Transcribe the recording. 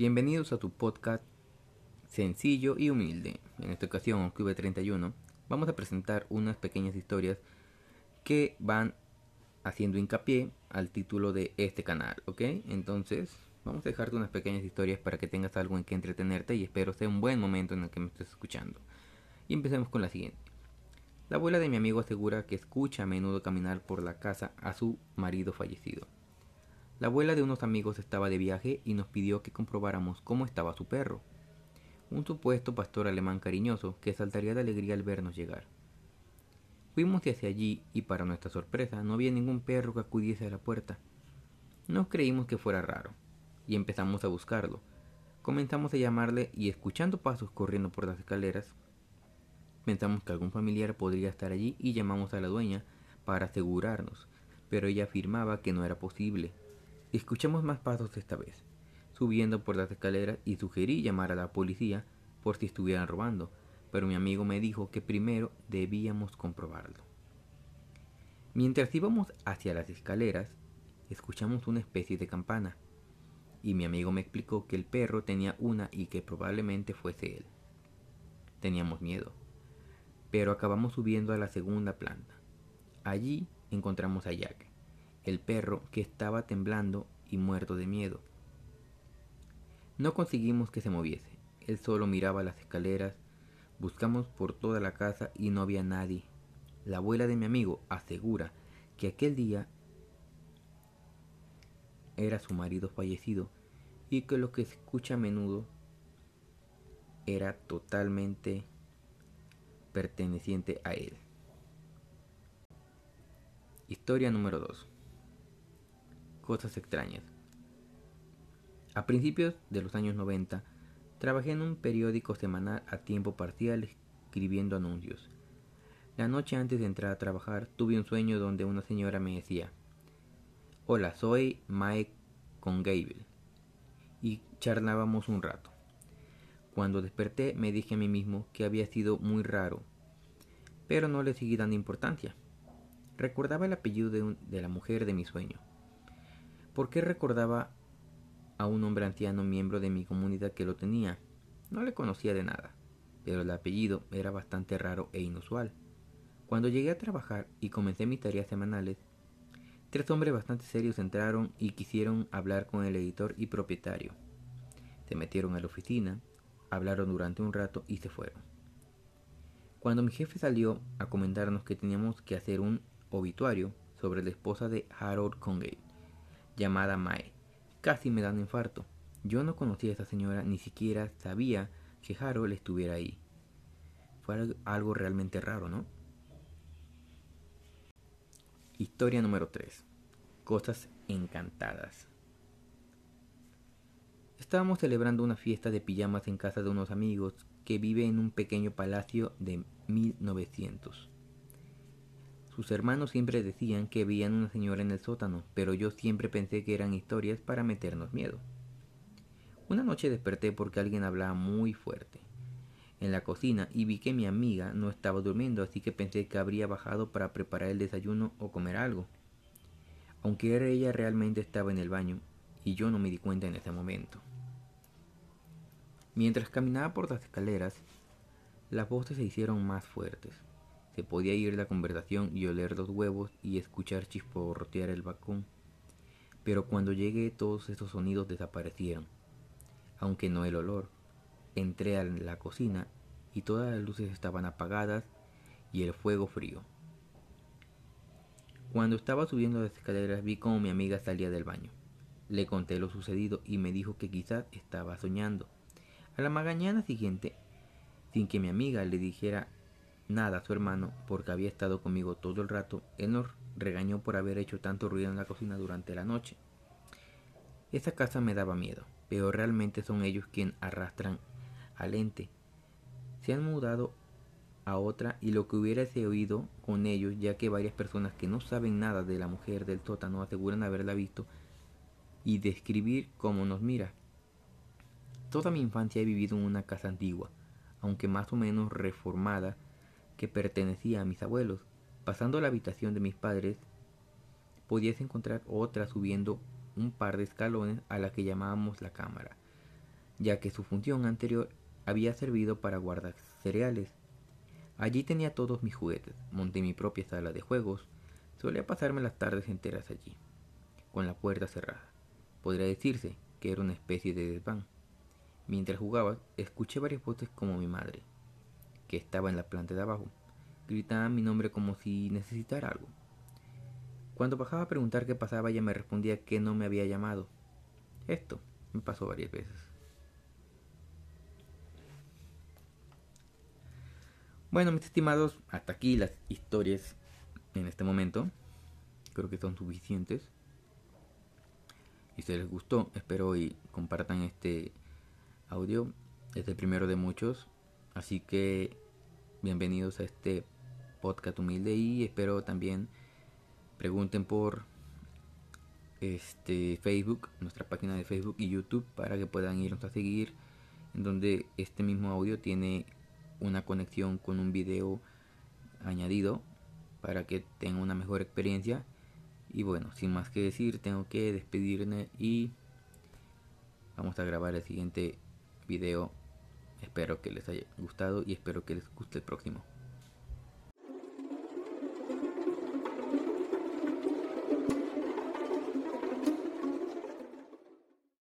Bienvenidos a tu podcast sencillo y humilde. En esta ocasión, QV31, vamos a presentar unas pequeñas historias que van haciendo hincapié al título de este canal, ¿ok? Entonces, vamos a dejarte unas pequeñas historias para que tengas algo en que entretenerte y espero sea un buen momento en el que me estés escuchando. Y empecemos con la siguiente. La abuela de mi amigo asegura que escucha a menudo caminar por la casa a su marido fallecido. La abuela de unos amigos estaba de viaje y nos pidió que comprobáramos cómo estaba su perro, un supuesto pastor alemán cariñoso que saltaría de alegría al vernos llegar. Fuimos hacia allí y para nuestra sorpresa no había ningún perro que acudiese a la puerta. No creímos que fuera raro y empezamos a buscarlo. Comenzamos a llamarle y escuchando pasos corriendo por las escaleras, pensamos que algún familiar podría estar allí y llamamos a la dueña para asegurarnos, pero ella afirmaba que no era posible Escuchamos más pasos esta vez, subiendo por las escaleras y sugerí llamar a la policía por si estuvieran robando, pero mi amigo me dijo que primero debíamos comprobarlo. Mientras íbamos hacia las escaleras, escuchamos una especie de campana, y mi amigo me explicó que el perro tenía una y que probablemente fuese él. Teníamos miedo, pero acabamos subiendo a la segunda planta. Allí encontramos a Jack, el perro que estaba temblando y muerto de miedo. No conseguimos que se moviese. Él solo miraba las escaleras. Buscamos por toda la casa y no había nadie. La abuela de mi amigo asegura que aquel día era su marido fallecido y que lo que se escucha a menudo era totalmente perteneciente a él. Historia número 2 cosas extrañas. A principios de los años 90, trabajé en un periódico semanal a tiempo parcial escribiendo anuncios. La noche antes de entrar a trabajar tuve un sueño donde una señora me decía, Hola, soy Mike con Gable. Y charlábamos un rato. Cuando desperté me dije a mí mismo que había sido muy raro, pero no le seguí dando importancia. Recordaba el apellido de, de la mujer de mi sueño ¿Por qué recordaba a un hombre anciano miembro de mi comunidad que lo tenía? No le conocía de nada, pero el apellido era bastante raro e inusual. Cuando llegué a trabajar y comencé mis tareas semanales, tres hombres bastante serios entraron y quisieron hablar con el editor y propietario. Se metieron a la oficina, hablaron durante un rato y se fueron. Cuando mi jefe salió a comentarnos que teníamos que hacer un obituario sobre la esposa de Harold Congate, llamada Mae. Casi me da un infarto. Yo no conocía a esa señora, ni siquiera sabía que Harold estuviera ahí. Fue algo realmente raro, ¿no? Historia número 3. Cosas encantadas. Estábamos celebrando una fiesta de pijamas en casa de unos amigos que vive en un pequeño palacio de 1900. Sus hermanos siempre decían que veían una señora en el sótano, pero yo siempre pensé que eran historias para meternos miedo. Una noche desperté porque alguien hablaba muy fuerte en la cocina y vi que mi amiga no estaba durmiendo, así que pensé que habría bajado para preparar el desayuno o comer algo. Aunque ella realmente estaba en el baño y yo no me di cuenta en ese momento. Mientras caminaba por las escaleras, las voces se hicieron más fuertes. Se podía oír la conversación y oler los huevos y escuchar chisporrotear el balcón. Pero cuando llegué todos estos sonidos desaparecieron, aunque no el olor. Entré a la cocina y todas las luces estaban apagadas y el fuego frío. Cuando estaba subiendo las escaleras vi como mi amiga salía del baño. Le conté lo sucedido y me dijo que quizás estaba soñando. A la mañana siguiente, sin que mi amiga le dijera nada a su hermano porque había estado conmigo todo el rato, él nos regañó por haber hecho tanto ruido en la cocina durante la noche. Esa casa me daba miedo, pero realmente son ellos quienes arrastran al ente. Se han mudado a otra y lo que hubiese oído con ellos, ya que varias personas que no saben nada de la mujer del sótano aseguran haberla visto y describir cómo nos mira. Toda mi infancia he vivido en una casa antigua, aunque más o menos reformada, que pertenecía a mis abuelos. Pasando la habitación de mis padres, podías encontrar otra subiendo un par de escalones a la que llamábamos la cámara. ya que su función anterior había servido para guardar cereales. Allí tenía todos mis juguetes, monté mi propia sala de juegos, solía pasarme las tardes enteras allí, con la puerta cerrada. Podría decirse que era una especie de desván. Mientras jugaba, escuché varias voces como mi madre, que estaba en la planta de abajo. Gritaba mi nombre como si necesitara algo. Cuando bajaba a preguntar qué pasaba, ella me respondía que no me había llamado. Esto me pasó varias veces. Bueno, mis estimados, hasta aquí las historias en este momento. Creo que son suficientes. Y si les gustó, espero y compartan este audio. Es el primero de muchos. Así que bienvenidos a este podcast humilde y espero también pregunten por este Facebook, nuestra página de Facebook y YouTube para que puedan irnos a seguir en donde este mismo audio tiene una conexión con un video añadido para que tengan una mejor experiencia y bueno, sin más que decir, tengo que despedirme y vamos a grabar el siguiente video. Espero que les haya gustado y espero que les guste el próximo.